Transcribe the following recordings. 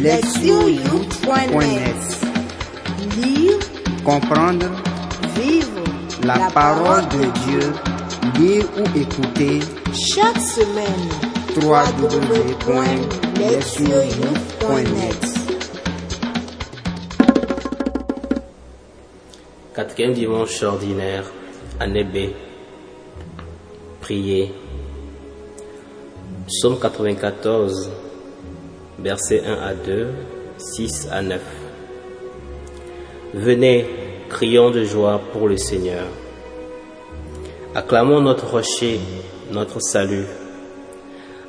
lectionyou.net Lire, Comprendre. Vivre la parole de Dieu, lire ou écouter. Chaque semaine. www.lectionyou.net Quatrième dimanche ordinaire, année B. Prier. Psaume 94, versets 1 à 2, 6 à 9. Venez, crions de joie pour le Seigneur. Acclamons notre rocher, notre salut.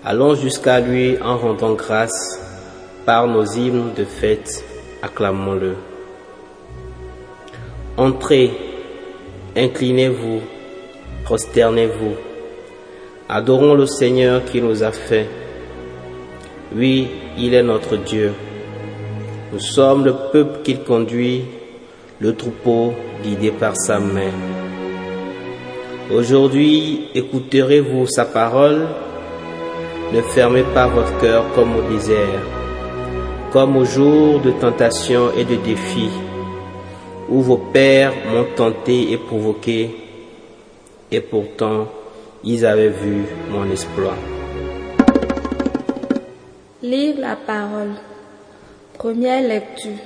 Allons jusqu'à lui en rendant grâce par nos hymnes de fête, acclamons-le. Entrez, inclinez-vous, prosternez-vous. Adorons le Seigneur qui nous a fait. Oui, il est notre Dieu. Nous sommes le peuple qu'il conduit, le troupeau guidé par sa main. Aujourd'hui, écouterez-vous sa parole? Ne fermez pas votre cœur comme au désert, comme au jour de tentation et de défi où vos pères m'ont tenté et provoqué, et pourtant ils avaient vu mon exploit. Lire la parole. Première lecture.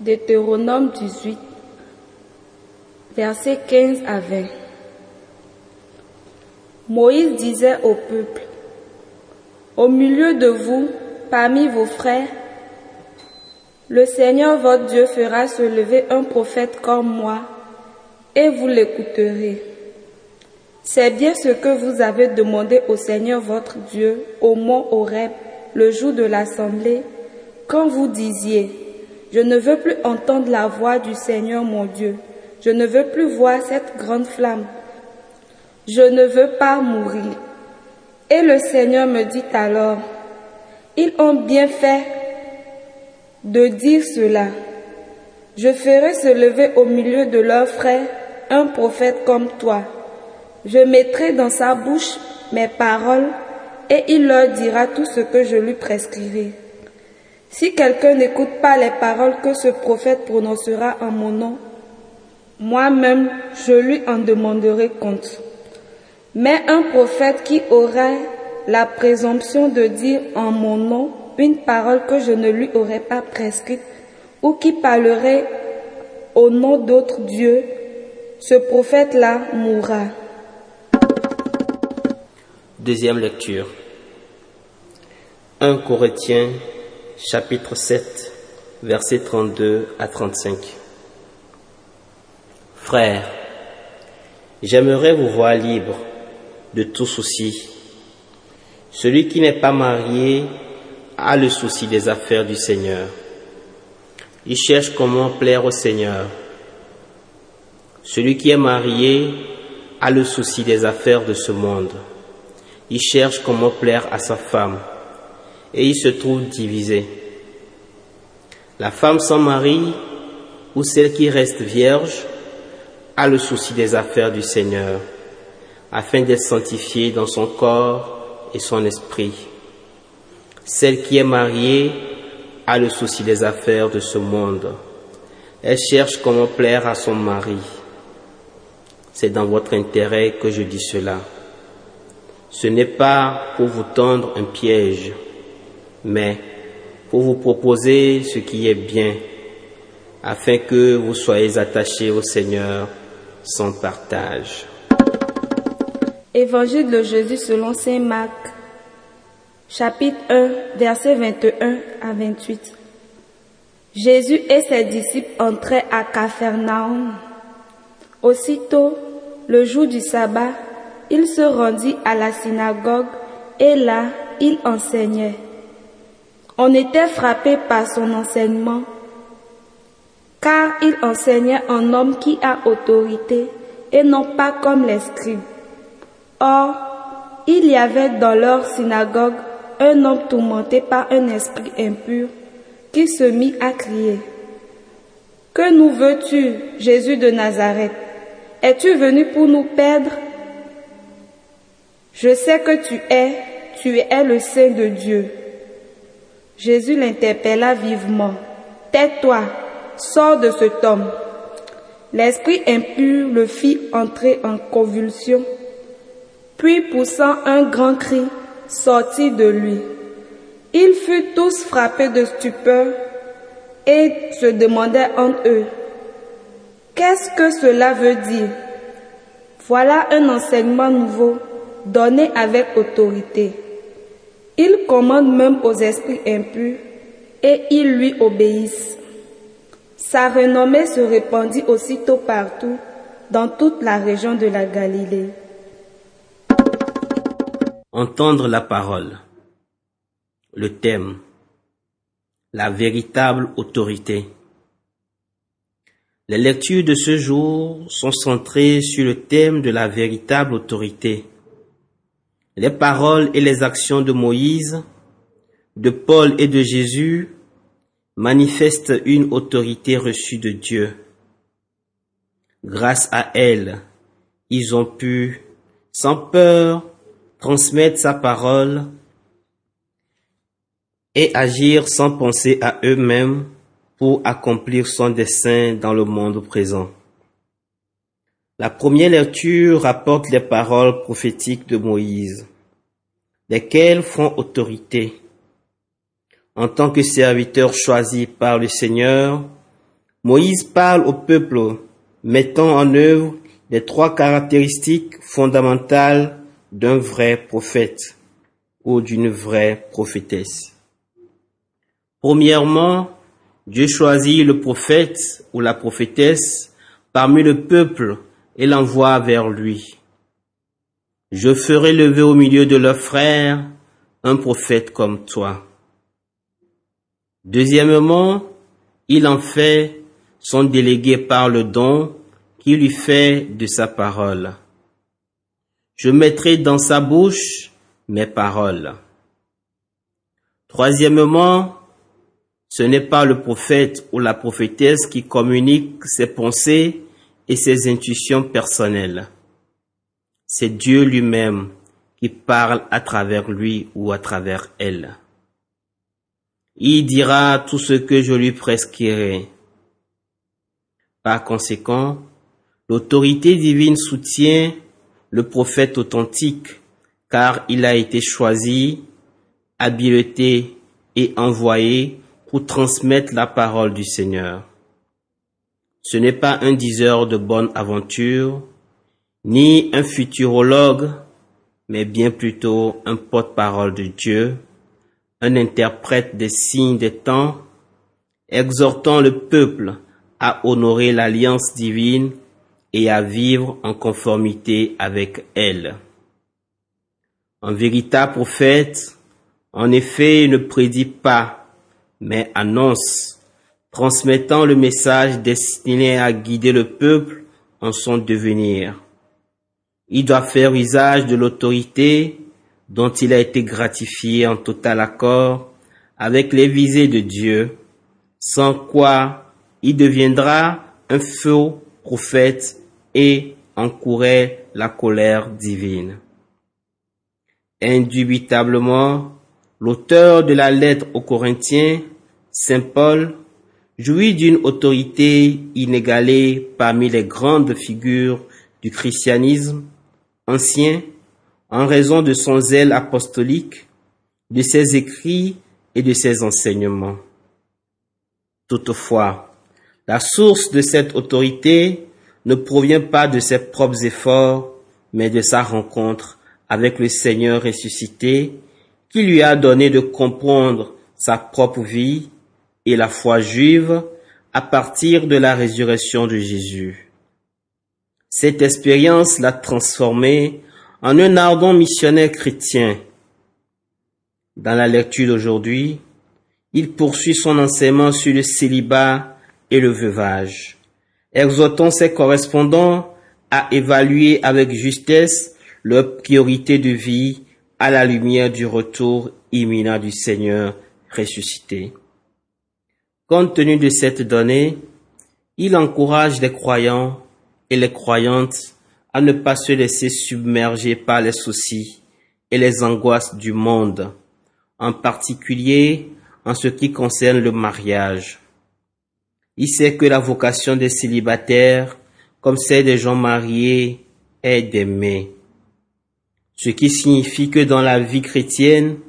Deutéronome 18, versets 15 à 20. Moïse disait au peuple, Au milieu de vous, parmi vos frères, le Seigneur votre Dieu fera se lever un prophète comme moi, et vous l'écouterez. C'est bien ce que vous avez demandé au Seigneur votre Dieu au mont Horeb le jour de l'assemblée, quand vous disiez, Je ne veux plus entendre la voix du Seigneur mon Dieu, je ne veux plus voir cette grande flamme, je ne veux pas mourir. Et le Seigneur me dit alors, Ils ont bien fait de dire cela. Je ferai se lever au milieu de leurs frères un prophète comme toi. Je mettrai dans sa bouche mes paroles et il leur dira tout ce que je lui prescrirai. Si quelqu'un n'écoute pas les paroles que ce prophète prononcera en mon nom, moi-même je lui en demanderai compte. Mais un prophète qui aurait la présomption de dire en mon nom une parole que je ne lui aurais pas prescrite ou qui parlerait au nom d'autres dieux, ce prophète-là mourra. Deuxième lecture. 1 Corinthiens chapitre 7 versets 32 à 35. Frères, j'aimerais vous voir libre de tout souci. Celui qui n'est pas marié a le souci des affaires du Seigneur. Il cherche comment plaire au Seigneur. Celui qui est marié a le souci des affaires de ce monde. Il cherche comment plaire à sa femme et il se trouve divisé. La femme sans mari ou celle qui reste vierge a le souci des affaires du Seigneur afin d'être sanctifiée dans son corps et son esprit. Celle qui est mariée a le souci des affaires de ce monde. Elle cherche comment plaire à son mari. C'est dans votre intérêt que je dis cela. Ce n'est pas pour vous tendre un piège, mais pour vous proposer ce qui est bien, afin que vous soyez attachés au Seigneur sans partage. Évangile de Jésus selon Saint Marc, chapitre 1, versets 21 à 28. Jésus et ses disciples entraient à Capharnaüm. Aussitôt, le jour du sabbat, il se rendit à la synagogue et là, il enseignait. On était frappé par son enseignement, car il enseignait un homme qui a autorité et non pas comme les scribes. Or, il y avait dans leur synagogue un homme tourmenté par un esprit impur qui se mit à crier. Que nous veux-tu, Jésus de Nazareth? Es-tu venu pour nous perdre? Je sais que tu es, tu es le Saint de Dieu. Jésus l'interpella vivement. Tais-toi, sors de cet homme. L'esprit impur le fit entrer en convulsion, puis poussant un grand cri, sortit de lui. Ils furent tous frappés de stupeur et se demandaient entre eux, qu'est-ce que cela veut dire? Voilà un enseignement nouveau donné avec autorité. Il commande même aux esprits impurs et ils lui obéissent. Sa renommée se répandit aussitôt partout dans toute la région de la Galilée. Entendre la parole. Le thème. La véritable autorité. Les lectures de ce jour sont centrées sur le thème de la véritable autorité. Les paroles et les actions de Moïse, de Paul et de Jésus manifestent une autorité reçue de Dieu. Grâce à elles, ils ont pu, sans peur, transmettre sa parole et agir sans penser à eux-mêmes pour accomplir son dessein dans le monde présent. La première lecture rapporte les paroles prophétiques de Moïse, lesquelles font autorité? En tant que serviteur choisi par le Seigneur, Moïse parle au peuple, mettant en œuvre les trois caractéristiques fondamentales d'un vrai prophète ou d'une vraie prophétesse. Premièrement, Dieu choisit le prophète ou la prophétesse parmi le peuple et l'envoie vers lui. Je ferai lever au milieu de leurs frères un prophète comme toi. Deuxièmement, il en fait son délégué par le don qui lui fait de sa parole. Je mettrai dans sa bouche mes paroles. Troisièmement, ce n'est pas le prophète ou la prophétesse qui communique ses pensées et ses intuitions personnelles. C'est Dieu lui-même qui parle à travers lui ou à travers elle. Il dira tout ce que je lui prescrirai. Par conséquent, l'autorité divine soutient le prophète authentique car il a été choisi, habilité et envoyé pour transmettre la parole du Seigneur. Ce n'est pas un diseur de bonne aventure, ni un futurologue, mais bien plutôt un porte-parole de Dieu, un interprète des signes des temps, exhortant le peuple à honorer l'alliance divine et à vivre en conformité avec elle. Un véritable prophète, en effet, ne prédit pas, mais annonce, transmettant le message destiné à guider le peuple en son devenir. Il doit faire usage de l'autorité dont il a été gratifié en total accord avec les visées de Dieu, sans quoi il deviendra un faux prophète et encourait la colère divine. Indubitablement, l'auteur de la lettre aux Corinthiens, Saint Paul, jouit d'une autorité inégalée parmi les grandes figures du christianisme ancien en raison de son zèle apostolique, de ses écrits et de ses enseignements. Toutefois, la source de cette autorité ne provient pas de ses propres efforts, mais de sa rencontre avec le Seigneur ressuscité, qui lui a donné de comprendre sa propre vie et la foi juive à partir de la résurrection de Jésus. Cette expérience l'a transformé en un ardent missionnaire chrétien. Dans la lecture d'aujourd'hui, il poursuit son enseignement sur le célibat et le veuvage, exhortant ses correspondants à évaluer avec justesse leur priorité de vie à la lumière du retour imminent du Seigneur ressuscité. Compte tenu de cette donnée, il encourage les croyants et les croyantes à ne pas se laisser submerger par les soucis et les angoisses du monde, en particulier en ce qui concerne le mariage. Il sait que la vocation des célibataires, comme celle des gens mariés, est d'aimer. Ce qui signifie que dans la vie chrétienne,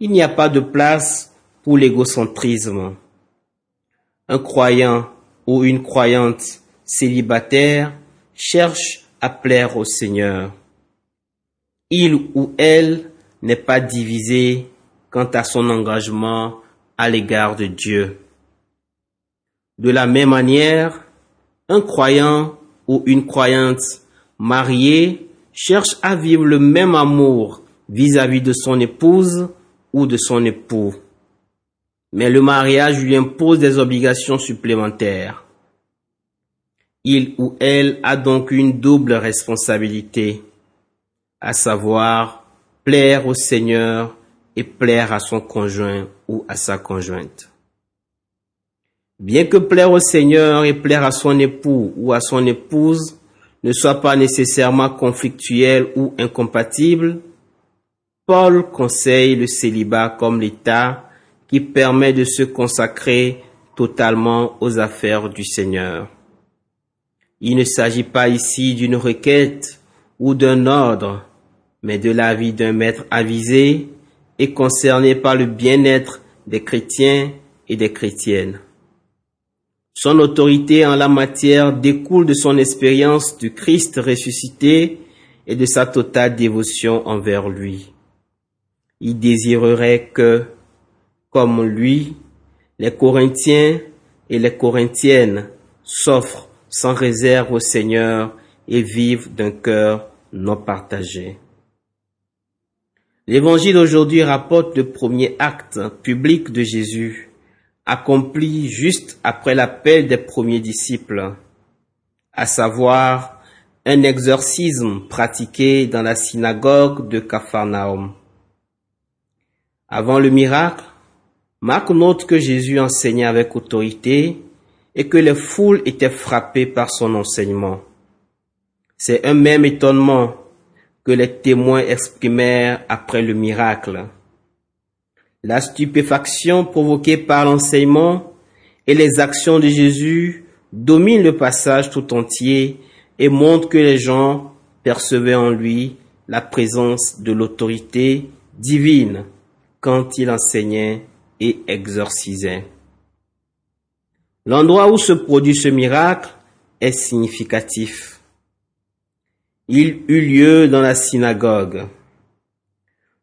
il n'y a pas de place pour l'égocentrisme. Un croyant ou une croyante célibataire cherche à plaire au Seigneur. Il ou elle n'est pas divisé quant à son engagement à l'égard de Dieu. De la même manière, un croyant ou une croyante mariée cherche à vivre le même amour vis-à-vis de son épouse ou de son époux. Mais le mariage lui impose des obligations supplémentaires. Il ou elle a donc une double responsabilité, à savoir plaire au Seigneur et plaire à son conjoint ou à sa conjointe. Bien que plaire au Seigneur et plaire à son époux ou à son épouse ne soit pas nécessairement conflictuel ou incompatible, Paul conseille le célibat comme l'état qui permet de se consacrer totalement aux affaires du Seigneur. Il ne s'agit pas ici d'une requête ou d'un ordre, mais de l'avis d'un maître avisé et concerné par le bien-être des chrétiens et des chrétiennes. Son autorité en la matière découle de son expérience du Christ ressuscité et de sa totale dévotion envers lui. Il désirerait que, comme lui, les Corinthiens et les Corinthiennes s'offrent sans réserve au Seigneur et vivent d'un cœur non partagé. L'évangile aujourd'hui rapporte le premier acte public de Jésus, accompli juste après l'appel des premiers disciples, à savoir un exorcisme pratiqué dans la synagogue de Capharnaüm. Avant le miracle, Marc note que Jésus enseignait avec autorité et que les foules étaient frappées par son enseignement. C'est un même étonnement que les témoins exprimèrent après le miracle. La stupéfaction provoquée par l'enseignement et les actions de Jésus dominent le passage tout entier et montrent que les gens percevaient en lui la présence de l'autorité divine quand il enseignait et exorcisait. L'endroit où se produit ce miracle est significatif. Il eut lieu dans la synagogue.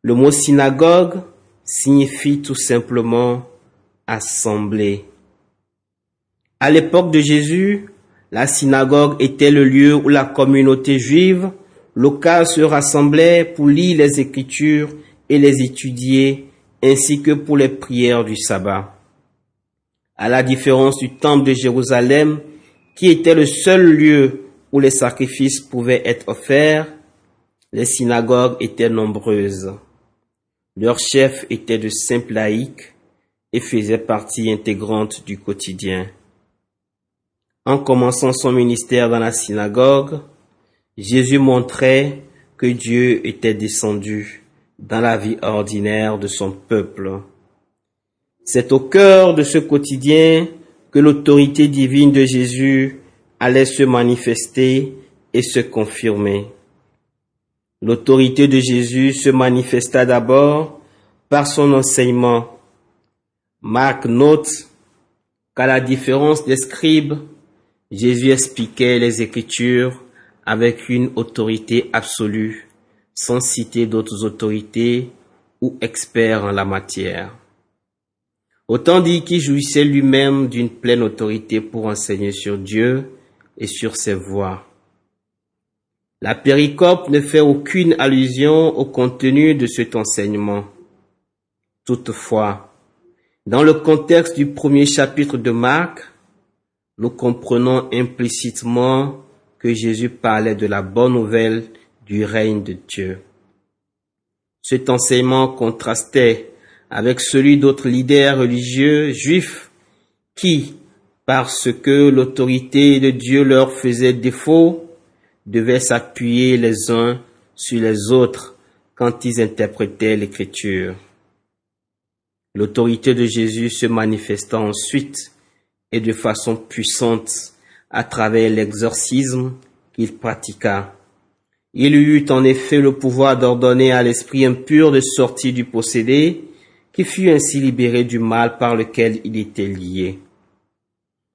Le mot synagogue signifie tout simplement assemblée. À l'époque de Jésus, la synagogue était le lieu où la communauté juive locale se rassemblait pour lire les Écritures et les étudier, ainsi que pour les prières du sabbat. À la différence du temple de Jérusalem, qui était le seul lieu où les sacrifices pouvaient être offerts, les synagogues étaient nombreuses. Leurs chefs étaient de simples laïcs et faisaient partie intégrante du quotidien. En commençant son ministère dans la synagogue, Jésus montrait que Dieu était descendu dans la vie ordinaire de son peuple. C'est au cœur de ce quotidien que l'autorité divine de Jésus allait se manifester et se confirmer. L'autorité de Jésus se manifesta d'abord par son enseignement. Marc note qu'à la différence des scribes, Jésus expliquait les Écritures avec une autorité absolue, sans citer d'autres autorités ou experts en la matière. Autant dit qu'il jouissait lui-même d'une pleine autorité pour enseigner sur Dieu et sur ses voies. La péricope ne fait aucune allusion au contenu de cet enseignement. Toutefois, dans le contexte du premier chapitre de Marc, nous comprenons implicitement que Jésus parlait de la bonne nouvelle du règne de Dieu. Cet enseignement contrastait avec celui d'autres leaders religieux juifs qui, parce que l'autorité de Dieu leur faisait défaut, devaient s'appuyer les uns sur les autres quand ils interprétaient l'écriture. L'autorité de Jésus se manifesta ensuite et de façon puissante à travers l'exorcisme qu'il pratiqua. Il eut en effet le pouvoir d'ordonner à l'esprit impur de sortir du possédé, qui fut ainsi libéré du mal par lequel il était lié.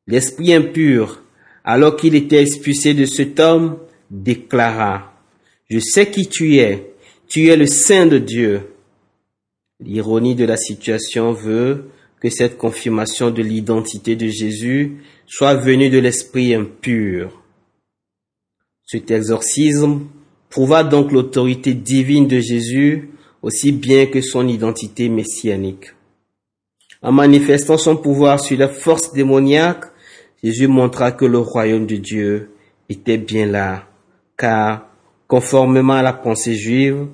L'esprit impur, alors qu'il était expulsé de cet homme, déclara, Je sais qui tu es, tu es le Saint de Dieu. L'ironie de la situation veut que cette confirmation de l'identité de Jésus soit venue de l'esprit impur. Cet exorcisme prouva donc l'autorité divine de Jésus aussi bien que son identité messianique. En manifestant son pouvoir sur la force démoniaque, Jésus montra que le royaume de Dieu était bien là, car, conformément à la pensée juive,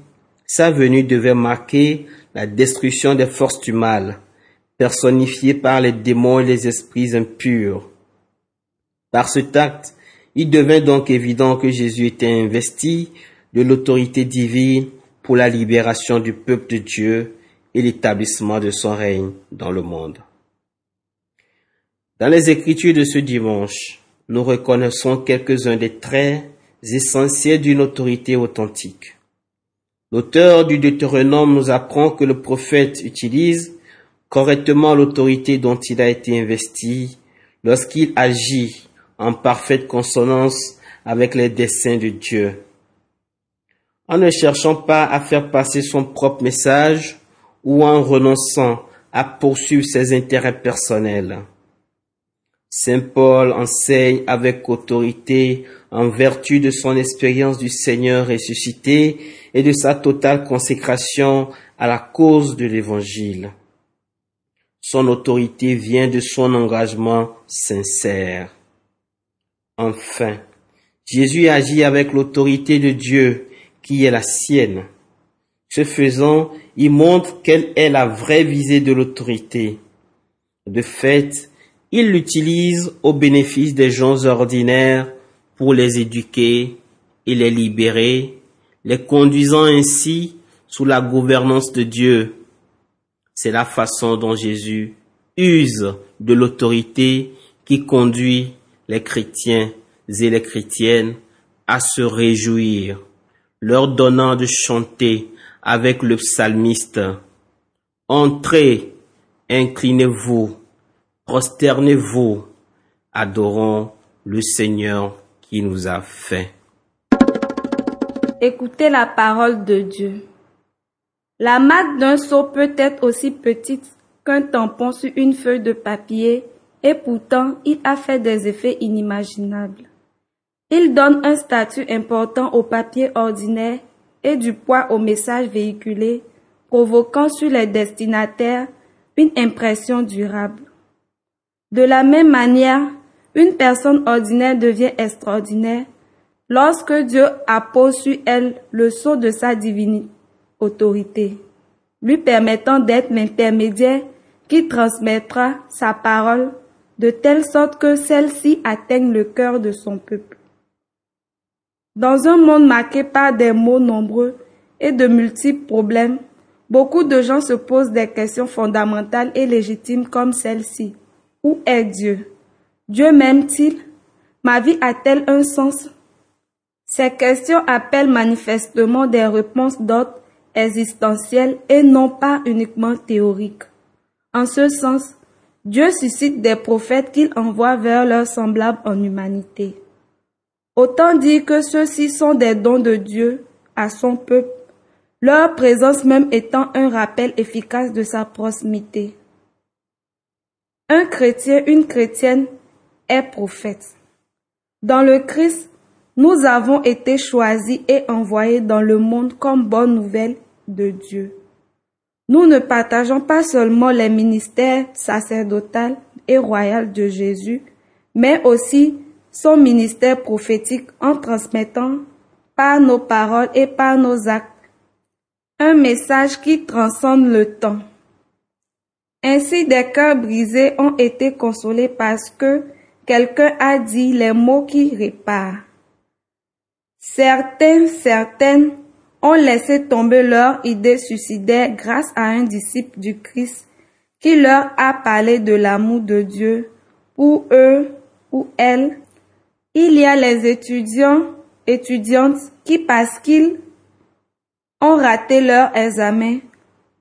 sa venue devait marquer la destruction des forces du mal, personnifiées par les démons et les esprits impurs. Par ce acte, il devint donc évident que Jésus était investi de l'autorité divine pour la libération du peuple de Dieu et l'établissement de son règne dans le monde. Dans les Écritures de ce dimanche, nous reconnaissons quelques-uns des traits essentiels d'une autorité authentique. L'auteur du Deutéronome nous apprend que le prophète utilise correctement l'autorité dont il a été investi lorsqu'il agit en parfaite consonance avec les desseins de Dieu. En ne cherchant pas à faire passer son propre message ou en renonçant à poursuivre ses intérêts personnels. Saint Paul enseigne avec autorité en vertu de son expérience du Seigneur ressuscité et de sa totale consécration à la cause de l'Évangile. Son autorité vient de son engagement sincère. Enfin, Jésus agit avec l'autorité de Dieu qui est la sienne. Ce faisant, il montre quelle est la vraie visée de l'autorité. De fait, il l'utilise au bénéfice des gens ordinaires pour les éduquer et les libérer, les conduisant ainsi sous la gouvernance de Dieu. C'est la façon dont Jésus use de l'autorité qui conduit les chrétiens et les chrétiennes à se réjouir, leur donnant de chanter avec le psalmiste. Entrez, inclinez-vous, prosternez-vous, adorons le Seigneur qui nous a fait. Écoutez la parole de Dieu. La marque d'un seau peut être aussi petite qu'un tampon sur une feuille de papier et pourtant il a fait des effets inimaginables. Il donne un statut important au papier ordinaire et du poids au message véhiculé, provoquant sur les destinataires une impression durable. De la même manière, une personne ordinaire devient extraordinaire lorsque Dieu appose sur elle le sceau de sa divine autorité, lui permettant d'être l'intermédiaire qui transmettra sa parole de telle sorte que celle-ci atteigne le cœur de son peuple. Dans un monde marqué par des mots nombreux et de multiples problèmes, beaucoup de gens se posent des questions fondamentales et légitimes comme celle-ci. Où est Dieu? Dieu m'aime-t-il? Ma vie a-t-elle un sens? Ces questions appellent manifestement des réponses d'ordre existentiel et non pas uniquement théoriques. En ce sens, Dieu suscite des prophètes qu'il envoie vers leurs semblables en humanité. Autant dire que ceux-ci sont des dons de Dieu à son peuple, leur présence même étant un rappel efficace de sa proximité. Un chrétien, une chrétienne est prophète. Dans le Christ, nous avons été choisis et envoyés dans le monde comme bonne nouvelle de Dieu. Nous ne partageons pas seulement les ministères sacerdotal et royal de Jésus, mais aussi son ministère prophétique en transmettant par nos paroles et par nos actes un message qui transcende le temps. Ainsi des cœurs brisés ont été consolés parce que quelqu'un a dit les mots qui réparent. Certains, certaines ont laissé tomber leur idée suicidaire grâce à un disciple du Christ qui leur a parlé de l'amour de Dieu pour eux ou elles. Il y a les étudiants, étudiantes qui, parce qu'ils ont raté leur examen,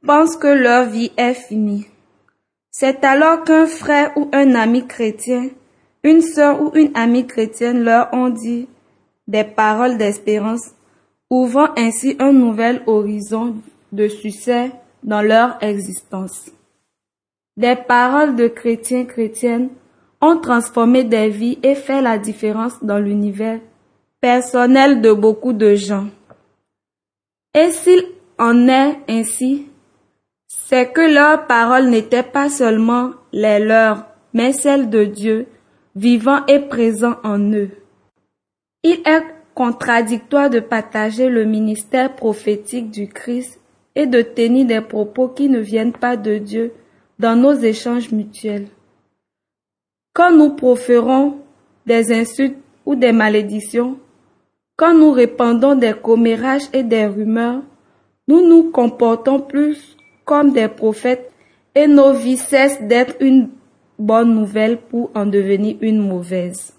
pensent que leur vie est finie. C'est alors qu'un frère ou un ami chrétien, une sœur ou une amie chrétienne leur ont dit des paroles d'espérance, ouvrant ainsi un nouvel horizon de succès dans leur existence. Des paroles de chrétiens chrétiennes ont transformé des vies et fait la différence dans l'univers personnel de beaucoup de gens. Et s'il en est ainsi, c'est que leurs paroles n'étaient pas seulement les leurs, mais celles de Dieu, vivant et présent en eux. Il est contradictoire de partager le ministère prophétique du Christ et de tenir des propos qui ne viennent pas de Dieu dans nos échanges mutuels. Quand nous proférons des insultes ou des malédictions, quand nous répandons des commérages et des rumeurs, nous nous comportons plus comme des prophètes et nos vies cessent d'être une bonne nouvelle pour en devenir une mauvaise.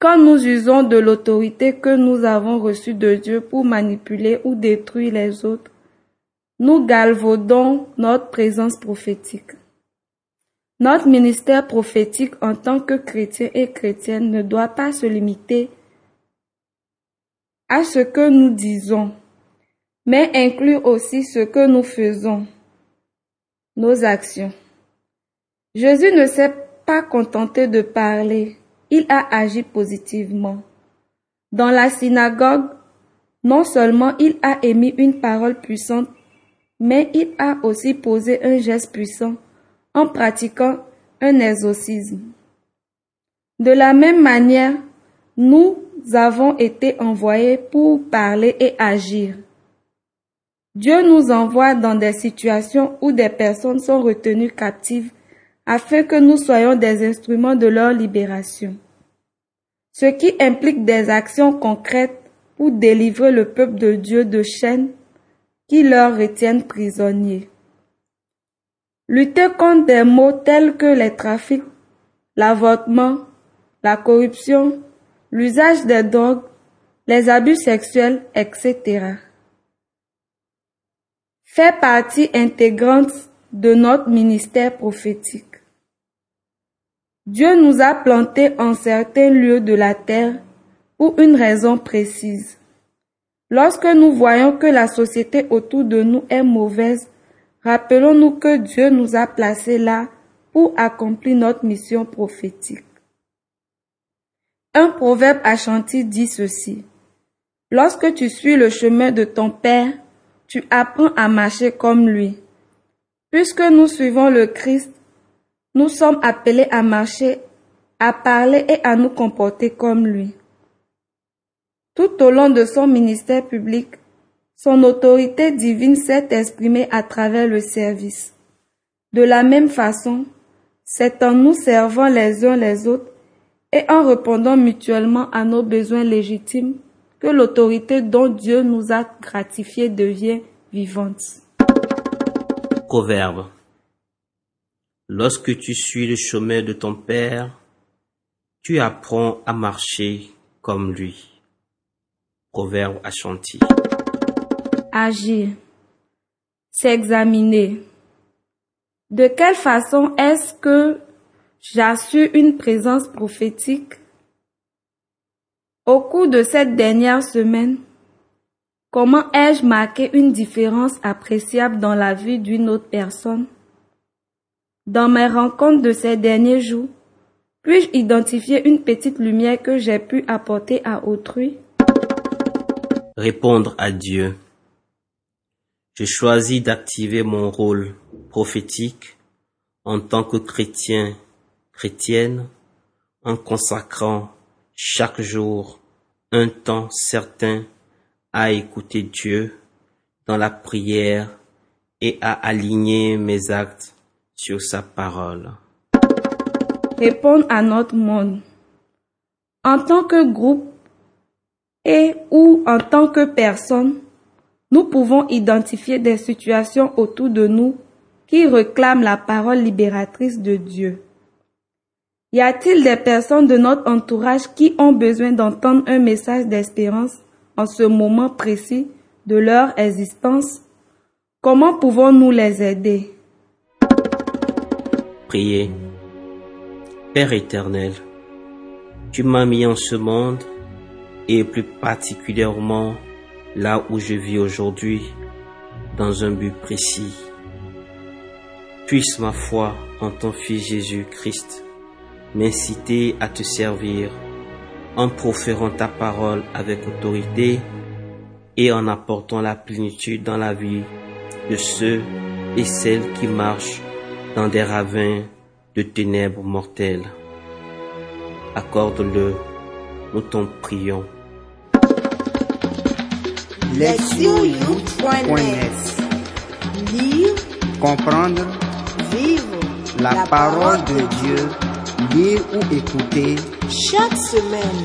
Quand nous usons de l'autorité que nous avons reçue de Dieu pour manipuler ou détruire les autres, nous galvaudons notre présence prophétique. Notre ministère prophétique en tant que chrétien et chrétienne ne doit pas se limiter à ce que nous disons, mais inclure aussi ce que nous faisons, nos actions. Jésus ne s'est pas contenté de parler, il a agi positivement. Dans la synagogue, non seulement il a émis une parole puissante, mais il a aussi posé un geste puissant en pratiquant un exorcisme. De la même manière, nous avons été envoyés pour parler et agir. Dieu nous envoie dans des situations où des personnes sont retenues captives afin que nous soyons des instruments de leur libération. Ce qui implique des actions concrètes pour délivrer le peuple de Dieu de chaînes qui leur retiennent prisonniers. Lutter contre des maux tels que les trafics, l'avortement, la corruption, l'usage des drogues, les abus sexuels, etc. fait partie intégrante de notre ministère prophétique. Dieu nous a plantés en certains lieux de la terre pour une raison précise. Lorsque nous voyons que la société autour de nous est mauvaise, rappelons-nous que Dieu nous a placés là pour accomplir notre mission prophétique. Un proverbe achanti dit ceci. Lorsque tu suis le chemin de ton Père, tu apprends à marcher comme lui. Puisque nous suivons le Christ, nous sommes appelés à marcher, à parler et à nous comporter comme lui. Tout au long de son ministère public, son autorité divine s'est exprimée à travers le service. De la même façon, c'est en nous servant les uns les autres et en répondant mutuellement à nos besoins légitimes que l'autorité dont Dieu nous a gratifiés devient vivante. Proverbe. Lorsque tu suis le chemin de ton Père, tu apprends à marcher comme lui. Proverbe à Chantilly. Agir. S'examiner. De quelle façon est-ce que j'assure une présence prophétique? Au cours de cette dernière semaine, comment ai-je marqué une différence appréciable dans la vie d'une autre personne? Dans mes rencontres de ces derniers jours, puis-je identifier une petite lumière que j'ai pu apporter à autrui? Répondre à Dieu. Je choisis d'activer mon rôle prophétique en tant que chrétien, chrétienne, en consacrant chaque jour un temps certain à écouter Dieu dans la prière et à aligner mes actes sur sa parole. Répondre à notre monde. En tant que groupe, et ou en tant que personne, nous pouvons identifier des situations autour de nous qui réclament la parole libératrice de Dieu. Y a-t-il des personnes de notre entourage qui ont besoin d'entendre un message d'espérance en ce moment précis de leur existence? Comment pouvons-nous les aider? Priez. Père éternel, tu m'as mis en ce monde et plus particulièrement là où je vis aujourd'hui dans un but précis. Puisse ma foi en ton Fils Jésus-Christ m'inciter à te servir en proférant ta parole avec autorité et en apportant la plénitude dans la vie de ceux et celles qui marchent dans des ravins de ténèbres mortelles. Accorde-le, nous t'en prions. Lire, Comprendre vivre la parole de Dieu, lire ou écouter chaque semaine.